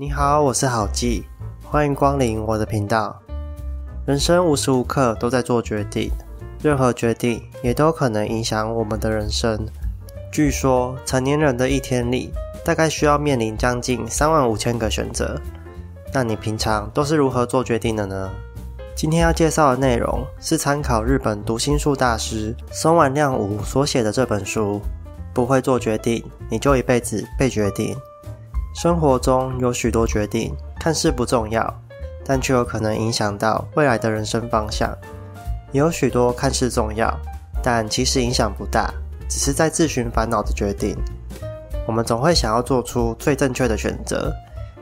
你好，我是好记，欢迎光临我的频道。人生无时无刻都在做决定，任何决定也都可能影响我们的人生。据说成年人的一天里，大概需要面临将近三万五千个选择。那你平常都是如何做决定的呢？今天要介绍的内容是参考日本读心术大师松丸亮武所写的这本书。不会做决定，你就一辈子被决定。生活中有许多决定看似不重要，但却有可能影响到未来的人生方向；也有许多看似重要，但其实影响不大，只是在自寻烦恼的决定。我们总会想要做出最正确的选择，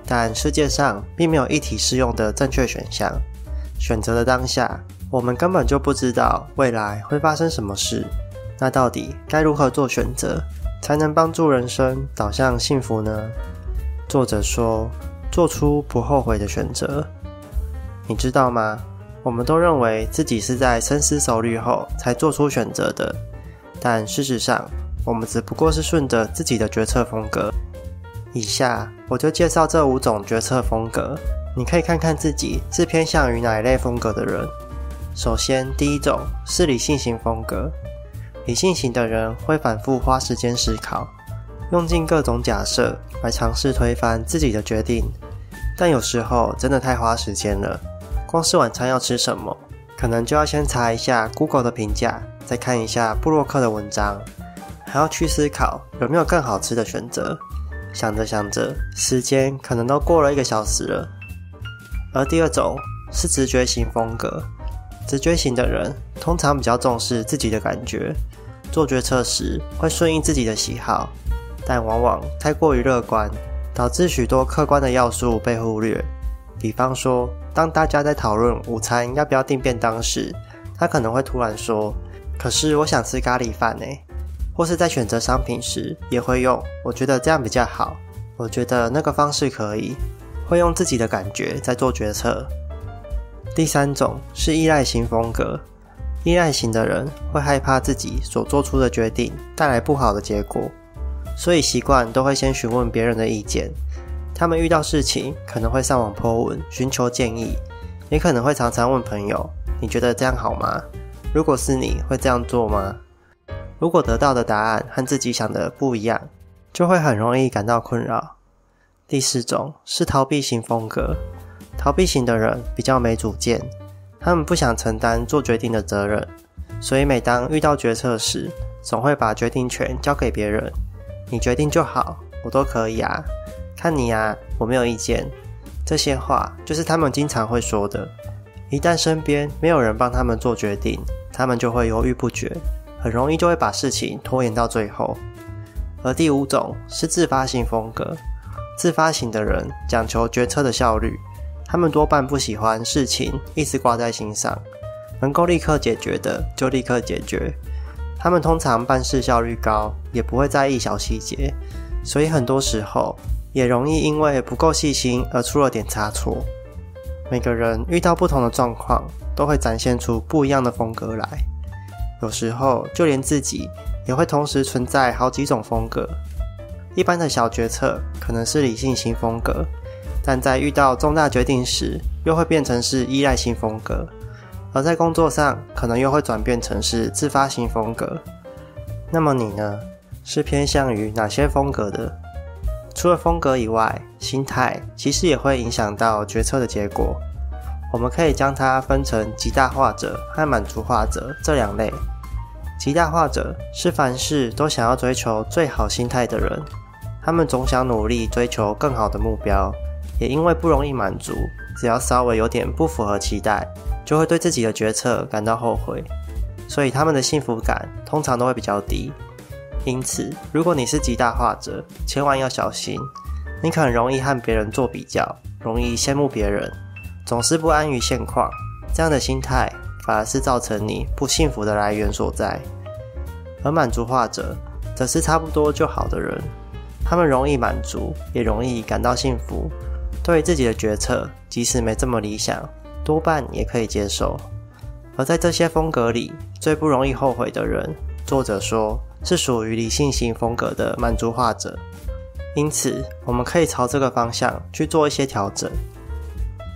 但世界上并没有一体适用的正确选项。选择的当下，我们根本就不知道未来会发生什么事。那到底该如何做选择，才能帮助人生导向幸福呢？作者说：“做出不后悔的选择。”你知道吗？我们都认为自己是在深思熟虑后才做出选择的，但事实上，我们只不过是顺着自己的决策风格。以下我就介绍这五种决策风格，你可以看看自己是偏向于哪一类风格的人。首先，第一种是理性型风格。理性型的人会反复花时间思考，用尽各种假设来尝试推翻自己的决定，但有时候真的太花时间了。光是晚餐要吃什么，可能就要先查一下 Google 的评价，再看一下布洛克的文章，还要去思考有没有更好吃的选择。想着想着，时间可能都过了一个小时了。而第二种是直觉型风格，直觉型的人通常比较重视自己的感觉。做决策时会顺应自己的喜好，但往往太过于乐观，导致许多客观的要素被忽略。比方说，当大家在讨论午餐要不要订便当时，他可能会突然说：“可是我想吃咖喱饭呢。”或是在选择商品时，也会用“我觉得这样比较好”，“我觉得那个方式可以”，会用自己的感觉在做决策。第三种是依赖型风格。依赖型的人会害怕自己所做出的决定带来不好的结果，所以习惯都会先询问别人的意见。他们遇到事情可能会上网 po 文寻求建议，也可能会常常问朋友：“你觉得这样好吗？如果是你会这样做吗？”如果得到的答案和自己想的不一样，就会很容易感到困扰。第四种是逃避型风格，逃避型的人比较没主见。他们不想承担做决定的责任，所以每当遇到决策时，总会把决定权交给别人。你决定就好，我都可以啊，看你啊，我没有意见。这些话就是他们经常会说的。一旦身边没有人帮他们做决定，他们就会犹豫不决，很容易就会把事情拖延到最后。而第五种是自发性风格，自发型的人讲求决策的效率。他们多半不喜欢事情一直挂在心上，能够立刻解决的就立刻解决。他们通常办事效率高，也不会在意小细节，所以很多时候也容易因为不够细心而出了点差错。每个人遇到不同的状况，都会展现出不一样的风格来。有时候就连自己也会同时存在好几种风格。一般的小决策可能是理性型风格。但在遇到重大决定时，又会变成是依赖型风格；而在工作上，可能又会转变成是自发型风格。那么你呢？是偏向于哪些风格的？除了风格以外，心态其实也会影响到决策的结果。我们可以将它分成极大化者和满足化者这两类。极大化者是凡事都想要追求最好心态的人，他们总想努力追求更好的目标。也因为不容易满足，只要稍微有点不符合期待，就会对自己的决策感到后悔，所以他们的幸福感通常都会比较低。因此，如果你是极大化者，千万要小心，你可能容易和别人做比较，容易羡慕别人，总是不安于现况，这样的心态反而是造成你不幸福的来源所在。而满足化者，则是差不多就好的人，他们容易满足，也容易感到幸福。对自己的决策，即使没这么理想，多半也可以接受。而在这些风格里，最不容易后悔的人，作者说是属于理性型风格的满足化者，因此我们可以朝这个方向去做一些调整。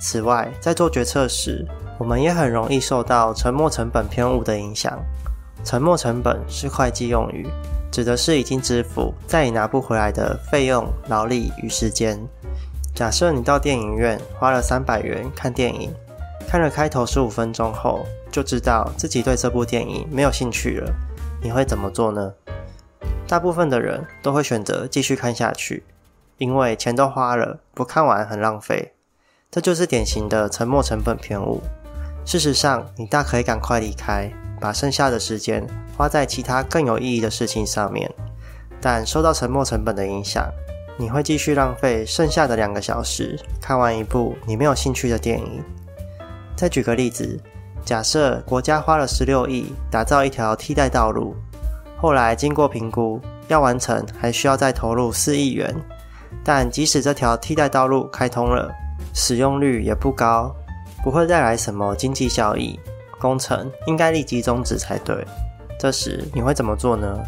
此外，在做决策时，我们也很容易受到沉没成本偏误的影响。沉没成本是会计用语，指的是已经支付再也拿不回来的费用、劳力与时间。假设你到电影院花了三百元看电影，看了开头十五分钟后，就知道自己对这部电影没有兴趣了，你会怎么做呢？大部分的人都会选择继续看下去，因为钱都花了，不看完很浪费。这就是典型的沉没成本偏误。事实上，你大可以赶快离开，把剩下的时间花在其他更有意义的事情上面。但受到沉没成本的影响，你会继续浪费剩下的两个小时，看完一部你没有兴趣的电影。再举个例子，假设国家花了十六亿打造一条替代道路，后来经过评估，要完成还需要再投入四亿元。但即使这条替代道路开通了，使用率也不高，不会带来什么经济效益，工程应该立即终止才对。这时你会怎么做呢？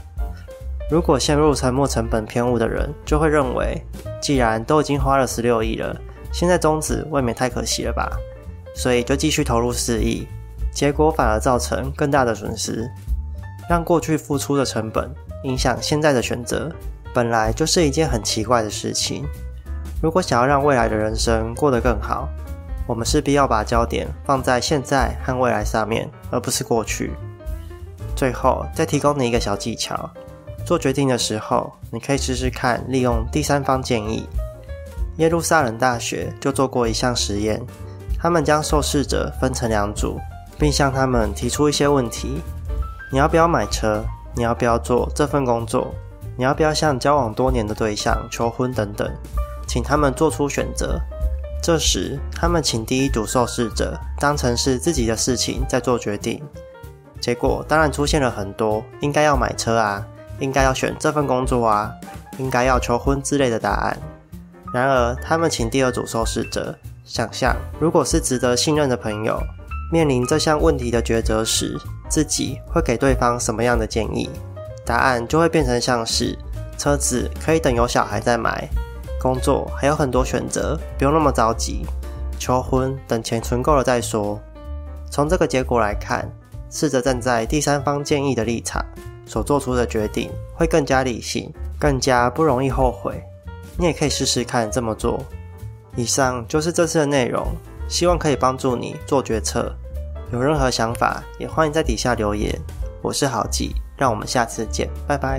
如果陷入沉没成本偏误的人，就会认为，既然都已经花了十六亿了，现在终止未免太可惜了吧？所以就继续投入四亿，结果反而造成更大的损失，让过去付出的成本影响现在的选择，本来就是一件很奇怪的事情。如果想要让未来的人生过得更好，我们势必要把焦点放在现在和未来上面，而不是过去。最后，再提供你一个小技巧：做决定的时候，你可以试试看利用第三方建议。耶路撒冷大学就做过一项实验，他们将受试者分成两组，并向他们提出一些问题：你要不要买车？你要不要做这份工作？你要不要向交往多年的对象求婚？等等。请他们做出选择。这时，他们请第一组受试者当成是自己的事情在做决定。结果当然出现了很多“应该要买车啊，应该要选这份工作啊，应该要求婚”之类的答案。然而，他们请第二组受试者想象，如果是值得信任的朋友，面临这项问题的抉择时，自己会给对方什么样的建议？答案就会变成像是：车子可以等有小孩再买。工作还有很多选择，不用那么着急。求婚等钱存够了再说。从这个结果来看，试着站在第三方建议的立场所做出的决定会更加理性，更加不容易后悔。你也可以试试看这么做。以上就是这次的内容，希望可以帮助你做决策。有任何想法也欢迎在底下留言。我是郝记，让我们下次见，拜拜。